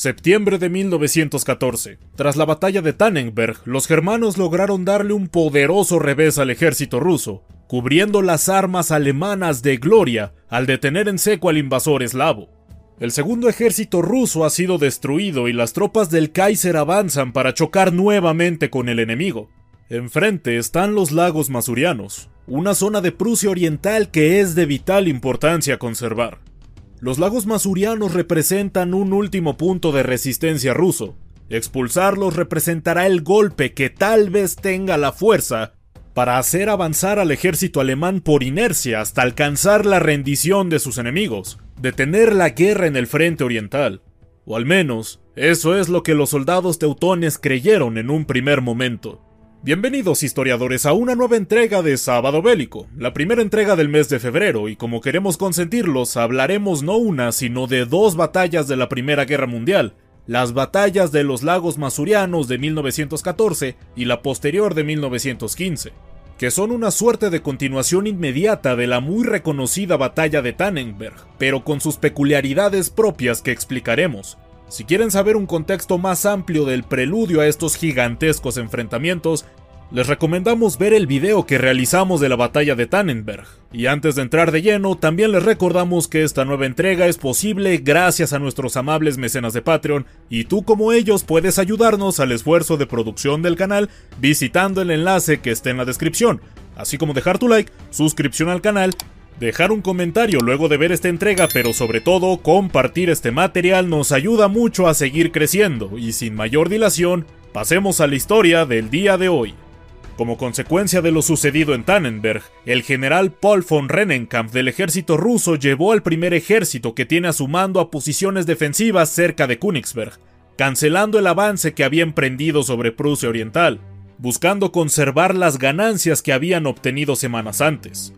Septiembre de 1914. Tras la batalla de Tannenberg, los germanos lograron darle un poderoso revés al ejército ruso, cubriendo las armas alemanas de gloria al detener en seco al invasor eslavo. El segundo ejército ruso ha sido destruido y las tropas del Kaiser avanzan para chocar nuevamente con el enemigo. Enfrente están los lagos masurianos, una zona de Prusia Oriental que es de vital importancia conservar. Los lagos masurianos representan un último punto de resistencia ruso. Expulsarlos representará el golpe que tal vez tenga la fuerza para hacer avanzar al ejército alemán por inercia hasta alcanzar la rendición de sus enemigos, detener la guerra en el frente oriental. O al menos, eso es lo que los soldados teutones creyeron en un primer momento. Bienvenidos historiadores a una nueva entrega de Sábado Bélico, la primera entrega del mes de febrero, y como queremos consentirlos, hablaremos no una, sino de dos batallas de la Primera Guerra Mundial, las batallas de los lagos masurianos de 1914 y la posterior de 1915, que son una suerte de continuación inmediata de la muy reconocida batalla de Tannenberg, pero con sus peculiaridades propias que explicaremos, si quieren saber un contexto más amplio del preludio a estos gigantescos enfrentamientos, les recomendamos ver el video que realizamos de la batalla de Tannenberg. Y antes de entrar de lleno, también les recordamos que esta nueva entrega es posible gracias a nuestros amables mecenas de Patreon, y tú como ellos puedes ayudarnos al esfuerzo de producción del canal visitando el enlace que está en la descripción, así como dejar tu like, suscripción al canal Dejar un comentario luego de ver esta entrega, pero sobre todo compartir este material nos ayuda mucho a seguir creciendo y sin mayor dilación, pasemos a la historia del día de hoy. Como consecuencia de lo sucedido en Tannenberg, el general Paul von Rennenkampf del ejército ruso llevó al primer ejército que tiene a su mando a posiciones defensivas cerca de Königsberg, cancelando el avance que había emprendido sobre Prusia Oriental, buscando conservar las ganancias que habían obtenido semanas antes.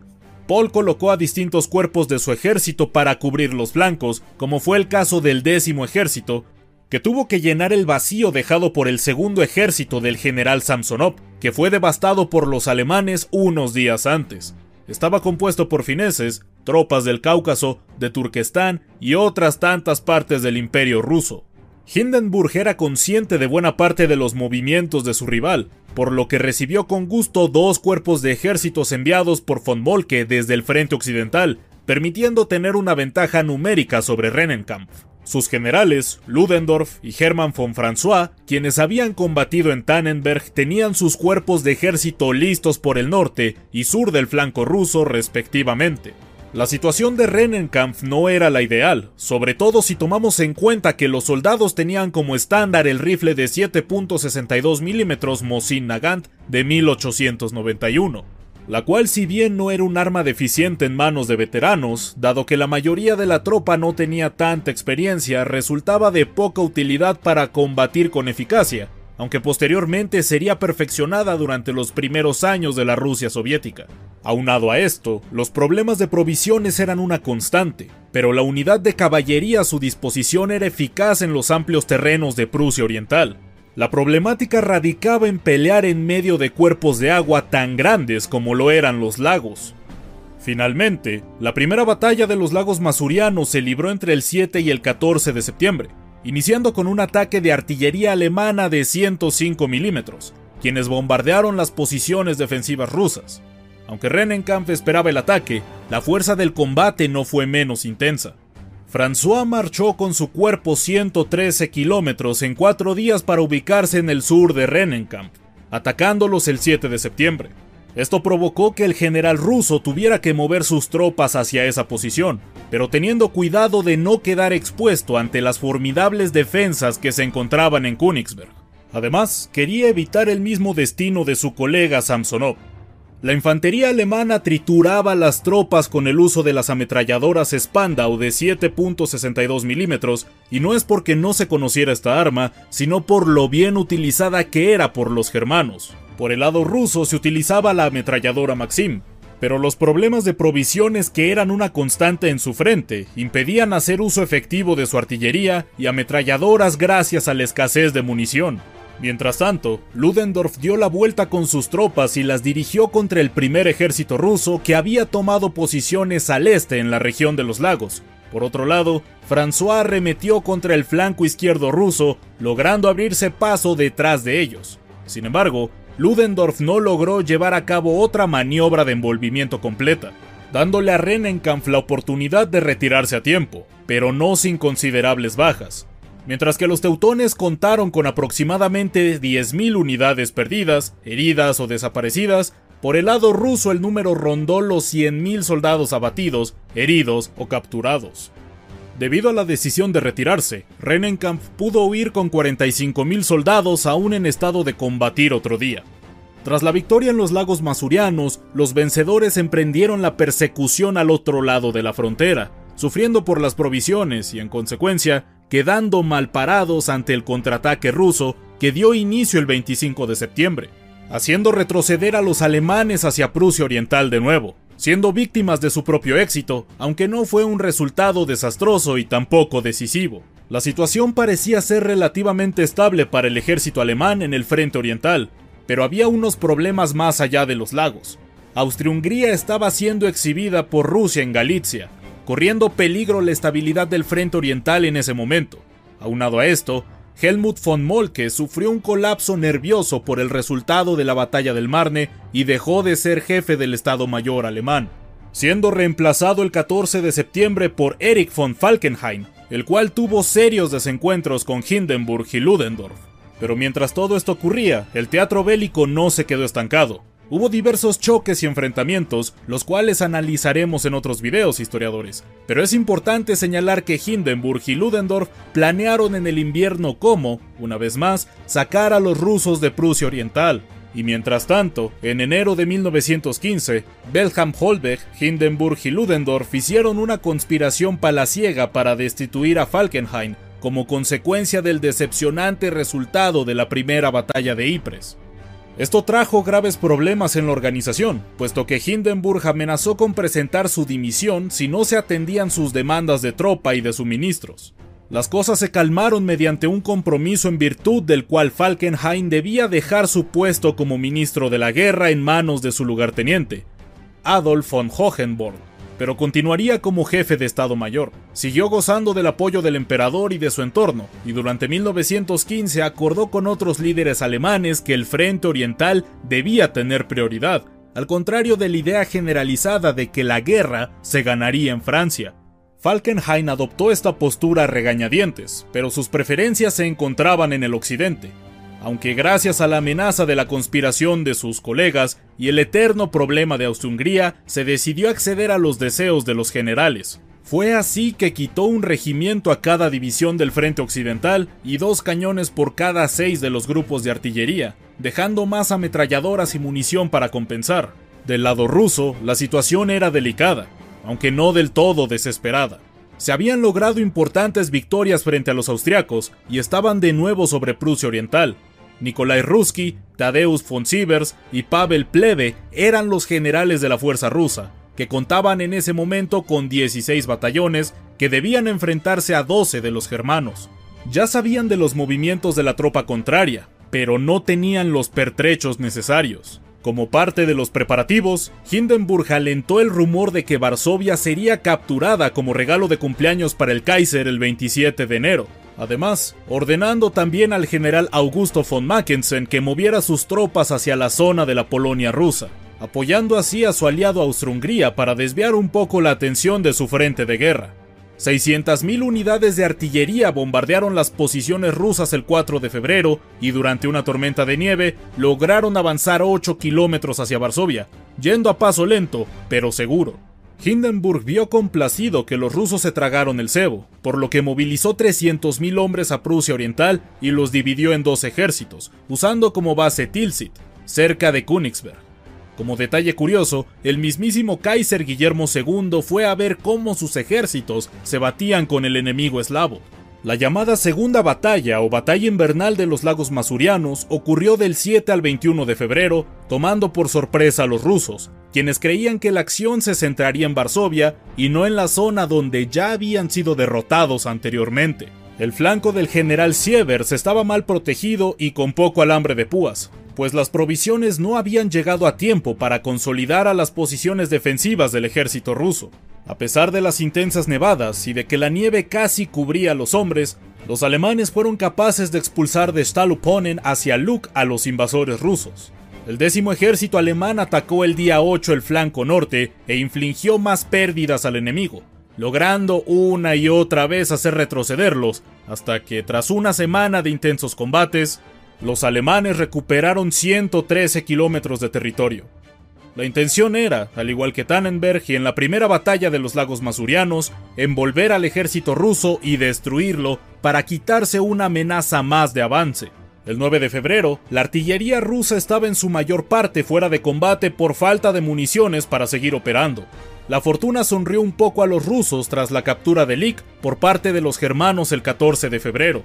Paul colocó a distintos cuerpos de su ejército para cubrir los flancos, como fue el caso del décimo ejército, que tuvo que llenar el vacío dejado por el segundo ejército del general Samsonov, que fue devastado por los alemanes unos días antes. Estaba compuesto por fineses, tropas del Cáucaso, de Turquestán y otras tantas partes del imperio ruso. Hindenburg era consciente de buena parte de los movimientos de su rival, por lo que recibió con gusto dos cuerpos de ejércitos enviados por von Molke desde el frente occidental, permitiendo tener una ventaja numérica sobre Rennenkampf. Sus generales, Ludendorff y Hermann von François, quienes habían combatido en Tannenberg, tenían sus cuerpos de ejército listos por el norte y sur del flanco ruso respectivamente. La situación de Rennenkampf no era la ideal, sobre todo si tomamos en cuenta que los soldados tenían como estándar el rifle de 7.62 mm Mosin Nagant de 1891, la cual si bien no era un arma deficiente en manos de veteranos, dado que la mayoría de la tropa no tenía tanta experiencia, resultaba de poca utilidad para combatir con eficacia, aunque posteriormente sería perfeccionada durante los primeros años de la Rusia soviética. Aunado a esto, los problemas de provisiones eran una constante, pero la unidad de caballería a su disposición era eficaz en los amplios terrenos de Prusia Oriental. La problemática radicaba en pelear en medio de cuerpos de agua tan grandes como lo eran los lagos. Finalmente, la primera batalla de los lagos masurianos se libró entre el 7 y el 14 de septiembre, iniciando con un ataque de artillería alemana de 105 milímetros, quienes bombardearon las posiciones defensivas rusas. Aunque Rennenkampf esperaba el ataque, la fuerza del combate no fue menos intensa. François marchó con su cuerpo 113 kilómetros en cuatro días para ubicarse en el sur de Rennenkampf, atacándolos el 7 de septiembre. Esto provocó que el general ruso tuviera que mover sus tropas hacia esa posición, pero teniendo cuidado de no quedar expuesto ante las formidables defensas que se encontraban en Königsberg. Además, quería evitar el mismo destino de su colega Samsonov, La infantería alemana trituraba las tropas con el uso de las ametralladoras Spandau de 7.62 milímetros, y no es porque no se conociera esta arma, sino por lo bien utilizada que era por los germanos. Por el lado ruso se utilizaba la ametralladora Maxim, pero los problemas de provisiones que eran una constante en su frente impedían hacer uso efectivo de su artillería y ametralladoras gracias a la escasez de munición. Mientras tanto, Ludendorff dio la vuelta con sus tropas y las dirigió contra el primer ejército ruso que había tomado posiciones al este en la región de los lagos. Por otro lado, François arremetió contra el flanco izquierdo ruso, logrando abrirse paso detrás de ellos. Sin embargo, Ludendorff no logró llevar a cabo otra maniobra de envolvimiento completa, dándole a Rennenkampf la oportunidad de retirarse a tiempo, pero no sin considerables bajas. Mientras que los teutones contaron con aproximadamente 10.000 unidades perdidas, heridas o desaparecidas, por el lado ruso el número rondó los 100.000 soldados abatidos, heridos o capturados. Debido a la decisión de retirarse, Rennenkampf pudo huir con 45.000 soldados aún en estado de combatir otro día. Tras la victoria en los lagos masurianos, los vencedores emprendieron la persecución al otro lado de la frontera, sufriendo por las provisiones y en consecuencia quedando malparados ante el contraataque ruso que dio inicio el 25 de septiembre, haciendo retroceder a los alemanes hacia Prusia Oriental de nuevo, siendo víctimas de su propio éxito, aunque no fue un resultado desastroso y tampoco decisivo. La situación parecía ser relativamente estable para el ejército alemán en el frente oriental, pero había unos problemas más allá de los lagos. Austria-Hungría estaba siendo exhibida por Rusia en Galicia, corriendo peligro la estabilidad del frente oriental en ese momento. Aunado a esto, Helmut von Molke sufrió un colapso nervioso por el resultado de la batalla del Marne y dejó de ser jefe del Estado Mayor alemán, siendo reemplazado el 14 de septiembre por Erich von Falkenhayn, el cual tuvo serios desencuentros con Hindenburg y Ludendorff. Pero mientras todo esto ocurría, el teatro bélico no se quedó estancado. Hubo diversos choques y enfrentamientos, los cuales analizaremos en otros videos, historiadores, pero es importante señalar que Hindenburg y Ludendorff planearon en el invierno cómo, una vez más, sacar a los rusos de Prusia Oriental. Y mientras tanto, en enero de 1915, Belham Holbeck, Hindenburg y Ludendorff hicieron una conspiración palaciega para destituir a Falkenhayn como consecuencia del decepcionante resultado de la primera batalla de Ypres. Esto trajo graves problemas en la organización, puesto que Hindenburg amenazó con presentar su dimisión si no se atendían sus demandas de tropa y de suministros. Las cosas se calmaron mediante un compromiso en virtud del cual Falkenhayn debía dejar su puesto como ministro de la guerra en manos de su lugarteniente, Adolf von Hohenborg pero continuaría como jefe de Estado Mayor. Siguió gozando del apoyo del emperador y de su entorno, y durante 1915 acordó con otros líderes alemanes que el frente oriental debía tener prioridad, al contrario de la idea generalizada de que la guerra se ganaría en Francia. Falkenhayn adoptó esta postura a regañadientes, pero sus preferencias se encontraban en el occidente, aunque gracias a la amenaza de la conspiración de sus colegas y el eterno problema de Austria-Hungría, se decidió acceder a los deseos de los generales. Fue así que quitó un regimiento a cada división del frente occidental y dos cañones por cada seis de los grupos de artillería, dejando más ametralladoras y munición para compensar. Del lado ruso, la situación era delicada, aunque no del todo desesperada. Se habían logrado importantes victorias frente a los austriacos y estaban de nuevo sobre Prusia Oriental, Nikolai Ruski, Tadeusz von Sievers y Pavel Plebe eran los generales de la fuerza rusa, que contaban en ese momento con 16 batallones que debían enfrentarse a 12 de los germanos. Ya sabían de los movimientos de la tropa contraria, pero no tenían los pertrechos necesarios. Como parte de los preparativos, Hindenburg alentó el rumor de que Varsovia sería capturada como regalo de cumpleaños para el Kaiser el 27 de enero, Además, ordenando también al general Augusto von Mackensen que moviera sus tropas hacia la zona de la Polonia rusa, apoyando así a su aliado Austro-Hungría para desviar un poco la atención de su frente de guerra. 600.000 unidades de artillería bombardearon las posiciones rusas el 4 de febrero y durante una tormenta de nieve lograron avanzar 8 kilómetros hacia Varsovia, yendo a paso lento, pero seguro. Hindenburg vio complacido que los rusos se tragaron el cebo, por lo que movilizó 300.000 hombres a Prusia Oriental y los dividió en dos ejércitos, usando como base Tilsit, cerca de Königsberg. Como detalle curioso, el mismísimo Kaiser Guillermo II fue a ver cómo sus ejércitos se batían con el enemigo eslavo. La llamada Segunda Batalla o Batalla Invernal de los Lagos Masurianos ocurrió del 7 al 21 de febrero, tomando por sorpresa a los rusos, quienes creían que la acción se centraría en Varsovia y no en la zona donde ya habían sido derrotados anteriormente. El flanco del general Sievers estaba mal protegido y con poco alambre de púas, pues las provisiones no habían llegado a tiempo para consolidar a las posiciones defensivas del ejército ruso. A pesar de las intensas nevadas y de que la nieve casi cubría a los hombres, los alemanes fueron capaces de expulsar de Staluponen hacia Luk a los invasores rusos. El décimo ejército alemán atacó el día 8 el flanco norte e infligió más pérdidas al enemigo, logrando una y otra vez hacer retrocederlos, hasta que tras una semana de intensos combates, los alemanes recuperaron 113 kilómetros de territorio. La intención era, al igual que Tannenberg y en la primera batalla de los lagos masurianos, envolver al ejército ruso y destruirlo para quitarse una amenaza más de avance. El 9 de febrero, la artillería rusa estaba en su mayor parte fuera de combate por falta de municiones para seguir operando. La fortuna sonrió un poco a los rusos tras la captura de Lik por parte de los germanos el 14 de febrero.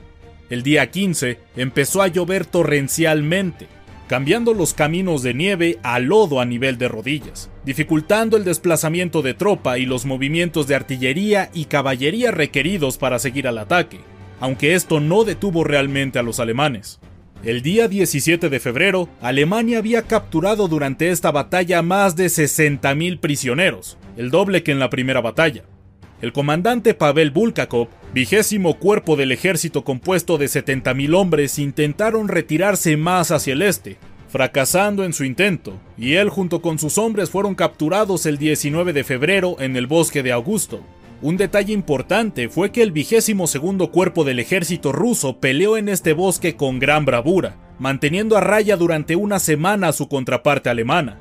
El día 15 empezó a llover torrencialmente, cambiando los caminos de nieve a lodo a nivel de rodillas, dificultando el desplazamiento de tropa y los movimientos de artillería y caballería requeridos para seguir al ataque, aunque esto no detuvo realmente a los alemanes. El día 17 de febrero, Alemania había capturado durante esta batalla más de 60.000 prisioneros, el doble que en la primera batalla. El comandante Pavel Bulgakov, vigésimo cuerpo del ejército compuesto de 70.000 hombres, intentaron retirarse más hacia el este, fracasando en su intento, y él junto con sus hombres fueron capturados el 19 de febrero en el bosque de Augusto. Un detalle importante fue que el vigésimo segundo cuerpo del ejército ruso peleó en este bosque con gran bravura, manteniendo a raya durante una semana a su contraparte alemana.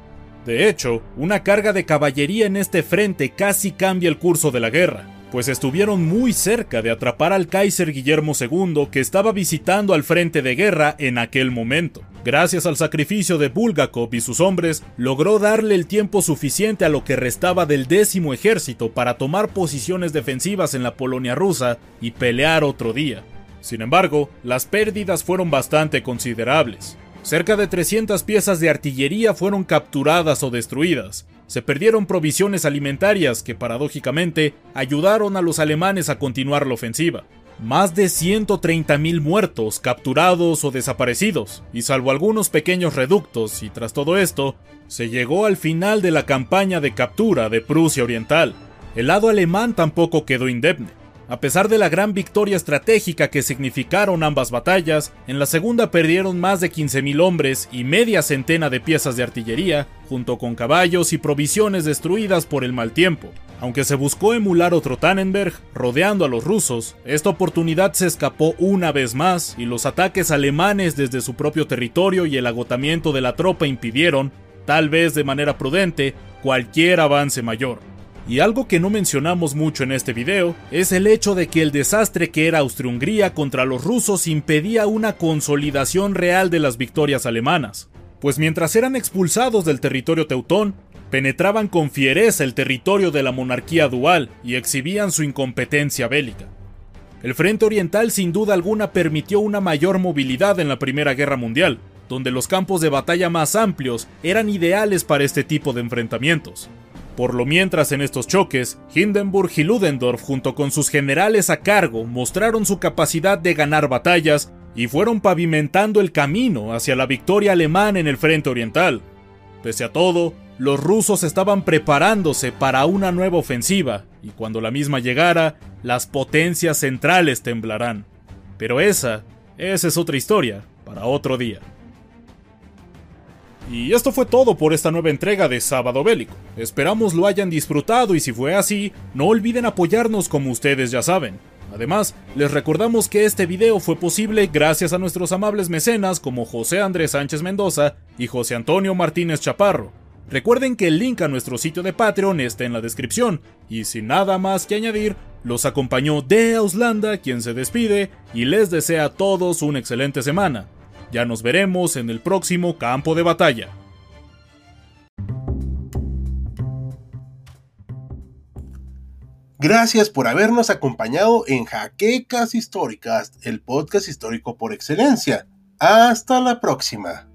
De hecho, una carga de caballería en este frente casi cambia el curso de la guerra, pues estuvieron muy cerca de atrapar al Kaiser Guillermo II que estaba visitando al frente de guerra en aquel momento. Gracias al sacrificio de Bulgakov y sus hombres, logró darle el tiempo suficiente a lo que restaba del décimo ejército para tomar posiciones defensivas en la Polonia rusa y pelear otro día. Sin embargo, las pérdidas fueron bastante considerables. Cerca de 300 piezas de artillería fueron capturadas o destruidas. Se perdieron provisiones alimentarias que paradójicamente ayudaron a los alemanes a continuar la ofensiva. Más de 130.000 muertos, capturados o desaparecidos, y salvo algunos pequeños reductos, y tras todo esto, se llegó al final de la campaña de captura de Prusia Oriental. El lado alemán tampoco quedó indemne. A pesar de la gran victoria estratégica que significaron ambas batallas, en la segunda perdieron más de 15.000 hombres y media centena de piezas de artillería, junto con caballos y provisiones destruidas por el mal tiempo. Aunque se buscó emular otro Tannenberg, rodeando a los rusos, esta oportunidad se escapó una vez más y los ataques alemanes desde su propio territorio y el agotamiento de la tropa impidieron, tal vez de manera prudente, cualquier avance mayor. Y algo que no mencionamos mucho en este video es el hecho de que el desastre que era Austria-Hungría contra los rusos impedía una consolidación real de las victorias alemanas, pues mientras eran expulsados del territorio teutón, penetraban con fiereza el territorio de la monarquía dual y exhibían su incompetencia bélica. El Frente Oriental sin duda alguna permitió una mayor movilidad en la Primera Guerra Mundial, donde los campos de batalla más amplios eran ideales para este tipo de enfrentamientos. Por lo mientras en estos choques, Hindenburg y Ludendorff junto con sus generales a cargo mostraron su capacidad de ganar batallas y fueron pavimentando el camino hacia la victoria alemana en el frente oriental. Pese a todo, los rusos estaban preparándose para una nueva ofensiva y cuando la misma llegara, las potencias centrales temblarán. Pero esa, esa es otra historia para otro día. Y esto fue todo por esta nueva entrega de Sábado Bélico. Esperamos lo hayan disfrutado y si fue así, no olviden apoyarnos como ustedes ya saben. Además, les recordamos que este video fue posible gracias a nuestros amables mecenas como José Andrés Sánchez Mendoza y José Antonio Martínez Chaparro. Recuerden que el link a nuestro sitio de Patreon está en la descripción, y sin nada más que añadir, los acompañó de Auslanda, quien se despide y les desea a todos una excelente semana. Ya nos veremos en el próximo campo de batalla. Gracias por habernos acompañado en Jaquecas Históricas, el podcast histórico por excelencia. Hasta la próxima.